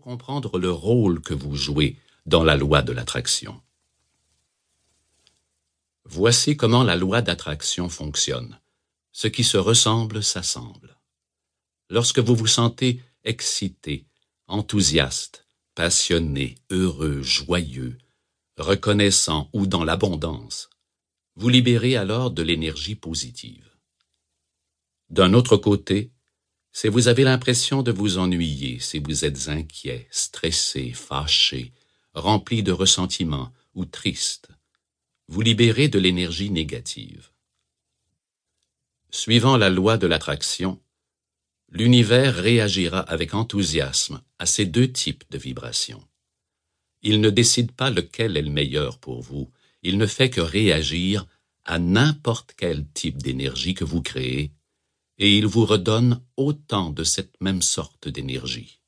comprendre le rôle que vous jouez dans la loi de l'attraction. Voici comment la loi d'attraction fonctionne. Ce qui se ressemble s'assemble. Lorsque vous vous sentez excité, enthousiaste, passionné, heureux, joyeux, reconnaissant ou dans l'abondance, vous libérez alors de l'énergie positive. D'un autre côté, si vous avez l'impression de vous ennuyer, si vous êtes inquiet, stressé, fâché, rempli de ressentiment ou triste, vous libérez de l'énergie négative. Suivant la loi de l'attraction, l'univers réagira avec enthousiasme à ces deux types de vibrations. Il ne décide pas lequel est le meilleur pour vous, il ne fait que réagir à n'importe quel type d'énergie que vous créez et il vous redonne autant de cette même sorte d'énergie.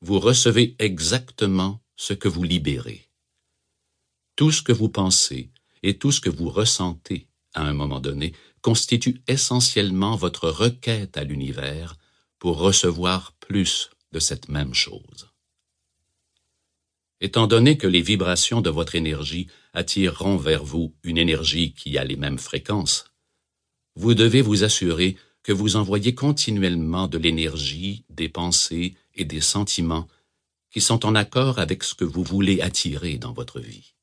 Vous recevez exactement ce que vous libérez. Tout ce que vous pensez et tout ce que vous ressentez à un moment donné constitue essentiellement votre requête à l'univers pour recevoir plus de cette même chose. Étant donné que les vibrations de votre énergie attireront vers vous une énergie qui a les mêmes fréquences, vous devez vous assurer que vous envoyez continuellement de l'énergie, des pensées et des sentiments qui sont en accord avec ce que vous voulez attirer dans votre vie.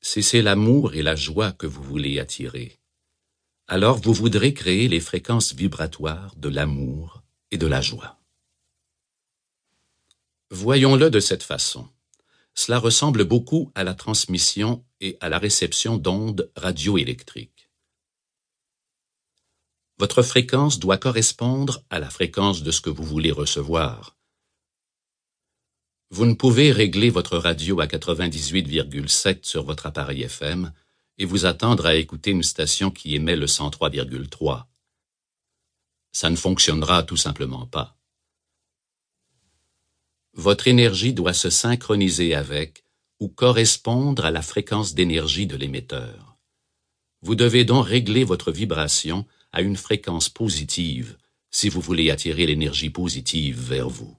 Si c'est l'amour et la joie que vous voulez attirer, alors vous voudrez créer les fréquences vibratoires de l'amour et de la joie. Voyons-le de cette façon. Cela ressemble beaucoup à la transmission et à la réception d'ondes radioélectriques. Votre fréquence doit correspondre à la fréquence de ce que vous voulez recevoir. Vous ne pouvez régler votre radio à 98,7 sur votre appareil FM et vous attendre à écouter une station qui émet le 103,3. Ça ne fonctionnera tout simplement pas. Votre énergie doit se synchroniser avec ou correspondre à la fréquence d'énergie de l'émetteur. Vous devez donc régler votre vibration à une fréquence positive si vous voulez attirer l'énergie positive vers vous.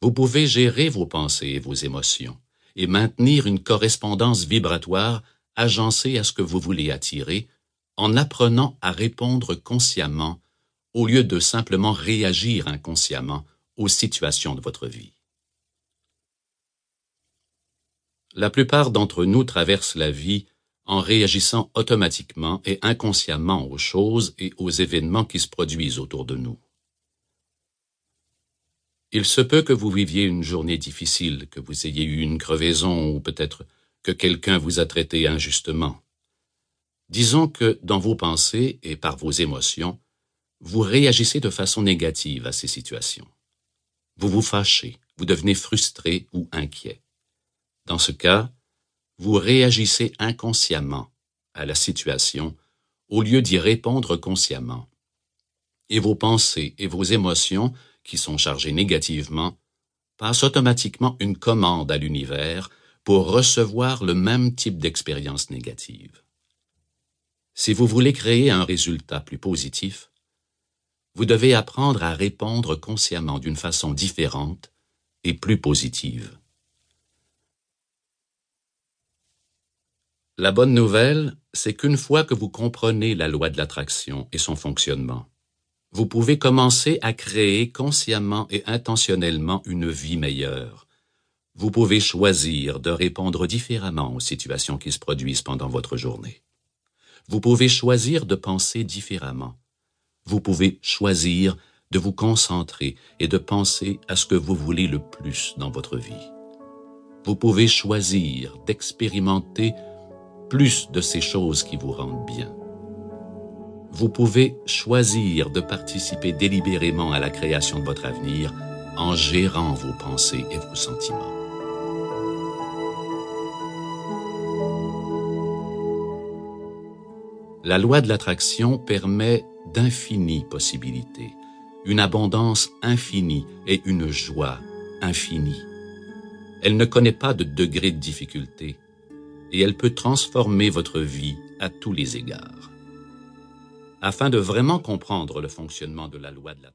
Vous pouvez gérer vos pensées et vos émotions et maintenir une correspondance vibratoire agencée à ce que vous voulez attirer en apprenant à répondre consciemment au lieu de simplement réagir inconsciemment aux situations de votre vie. La plupart d'entre nous traversent la vie en réagissant automatiquement et inconsciemment aux choses et aux événements qui se produisent autour de nous. Il se peut que vous viviez une journée difficile, que vous ayez eu une crevaison ou peut-être que quelqu'un vous a traité injustement. Disons que dans vos pensées et par vos émotions, vous réagissez de façon négative à ces situations. Vous vous fâchez, vous devenez frustré ou inquiet. Dans ce cas, vous réagissez inconsciemment à la situation au lieu d'y répondre consciemment. Et vos pensées et vos émotions, qui sont chargées négativement, passent automatiquement une commande à l'univers pour recevoir le même type d'expérience négative. Si vous voulez créer un résultat plus positif, vous devez apprendre à répondre consciemment d'une façon différente et plus positive. La bonne nouvelle, c'est qu'une fois que vous comprenez la loi de l'attraction et son fonctionnement, vous pouvez commencer à créer consciemment et intentionnellement une vie meilleure. Vous pouvez choisir de répondre différemment aux situations qui se produisent pendant votre journée. Vous pouvez choisir de penser différemment. Vous pouvez choisir de vous concentrer et de penser à ce que vous voulez le plus dans votre vie. Vous pouvez choisir d'expérimenter plus de ces choses qui vous rendent bien. Vous pouvez choisir de participer délibérément à la création de votre avenir en gérant vos pensées et vos sentiments. La loi de l'attraction permet d'infinies possibilités, une abondance infinie et une joie infinie. Elle ne connaît pas de degré de difficulté et elle peut transformer votre vie à tous les égards. afin de vraiment comprendre le fonctionnement de la loi de l'attraction.